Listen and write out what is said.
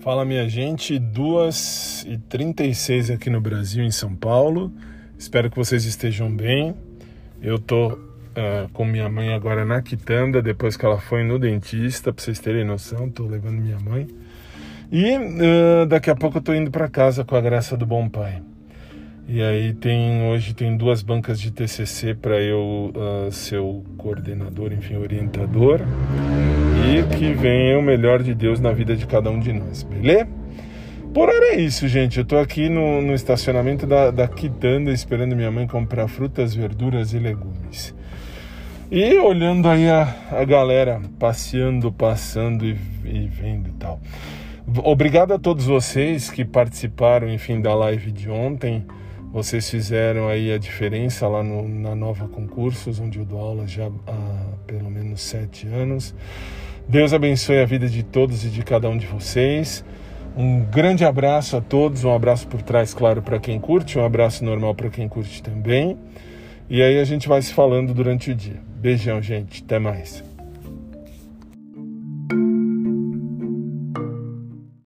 Fala minha gente, 2h36 aqui no Brasil, em São Paulo. Espero que vocês estejam bem. Eu tô uh, com minha mãe agora na quitanda, depois que ela foi no dentista, pra vocês terem noção, tô levando minha mãe. E uh, daqui a pouco eu tô indo para casa com a graça do bom pai. E aí tem hoje tem duas bancas de TCC para eu uh, ser o coordenador, enfim, orientador e que venha o melhor de Deus na vida de cada um de nós, beleza? Por hora é isso, gente. Eu tô aqui no, no estacionamento da, da Quitanda esperando minha mãe comprar frutas, verduras e legumes. E olhando aí a, a galera passeando, passando e, e vendo e tal. Obrigado a todos vocês que participaram, enfim, da live de ontem. Vocês fizeram aí a diferença lá no, na Nova Concursos, onde eu dou aula já há pelo menos sete anos. Deus abençoe a vida de todos e de cada um de vocês. Um grande abraço a todos, um abraço por trás, claro, para quem curte, um abraço normal para quem curte também. E aí a gente vai se falando durante o dia. Beijão, gente. Até mais.